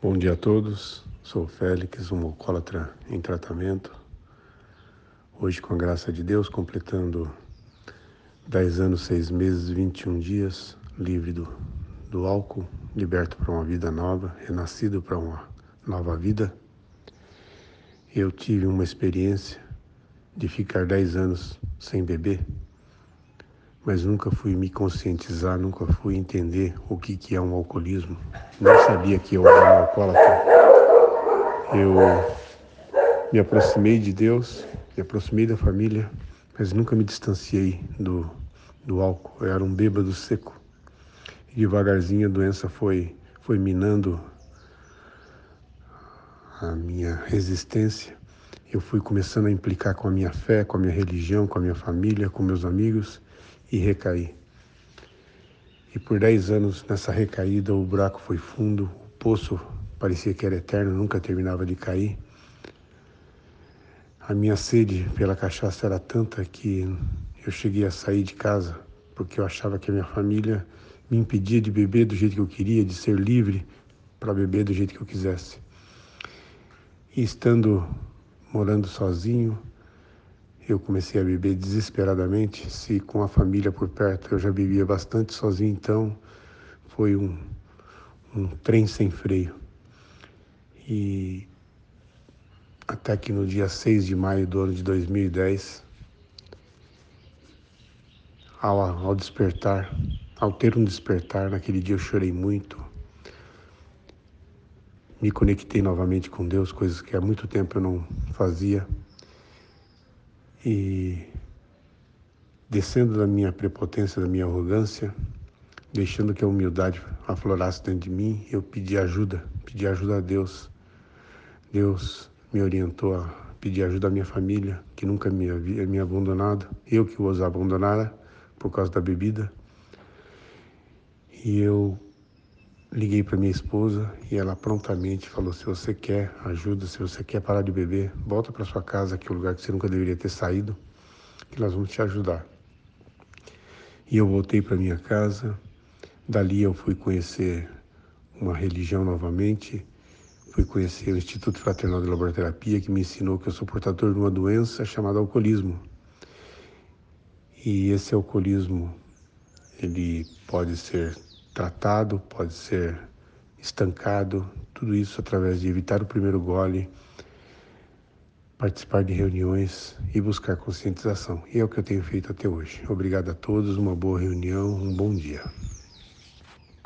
Bom dia a todos. Sou Félix, um alcoólatra em tratamento. Hoje, com a graça de Deus, completando 10 anos, 6 meses, 21 dias, livre do, do álcool, liberto para uma vida nova, renascido para uma nova vida. Eu tive uma experiência de ficar 10 anos sem beber, mas nunca fui me conscientizar, nunca fui entender o que, que é um alcoolismo. Não sabia que eu era um alcoólatra. Eu me aproximei de Deus, me aproximei da família, mas nunca me distanciei do, do álcool. Eu era um bêbado seco. E devagarzinho a doença foi, foi minando a minha resistência eu fui começando a implicar com a minha fé, com a minha religião, com a minha família, com meus amigos e recaí. E por dez anos nessa recaída o buraco foi fundo, o poço parecia que era eterno, nunca terminava de cair. A minha sede pela cachaça era tanta que eu cheguei a sair de casa porque eu achava que a minha família me impedia de beber do jeito que eu queria, de ser livre para beber do jeito que eu quisesse. E estando morando sozinho, eu comecei a beber desesperadamente. Se com a família por perto eu já bebia bastante sozinho, então foi um, um trem sem freio. E até que no dia 6 de maio do ano de 2010, ao, ao despertar, ao ter um despertar, naquele dia eu chorei muito, me conectei novamente com Deus, coisas que há muito tempo eu não fazia. E descendo da minha prepotência, da minha arrogância, deixando que a humildade aflorasse dentro de mim, eu pedi ajuda, pedi ajuda a Deus. Deus me orientou a pedir ajuda à minha família, que nunca me havia me abandonado, eu que os abandonara por causa da bebida. E eu Liguei para minha esposa e ela prontamente falou: se você quer ajuda, se você quer parar de beber, volta para sua casa, que é o lugar que você nunca deveria ter saído, que nós vamos te ajudar. E eu voltei para minha casa. Dali eu fui conhecer uma religião novamente, fui conhecer o Instituto Fraternal de Laboraterapia, que me ensinou que eu sou portador de uma doença chamada alcoolismo. E esse alcoolismo, ele pode ser tratado, pode ser estancado, tudo isso através de evitar o primeiro gole, participar de reuniões e buscar conscientização. E é o que eu tenho feito até hoje. Obrigado a todos, uma boa reunião, um bom dia.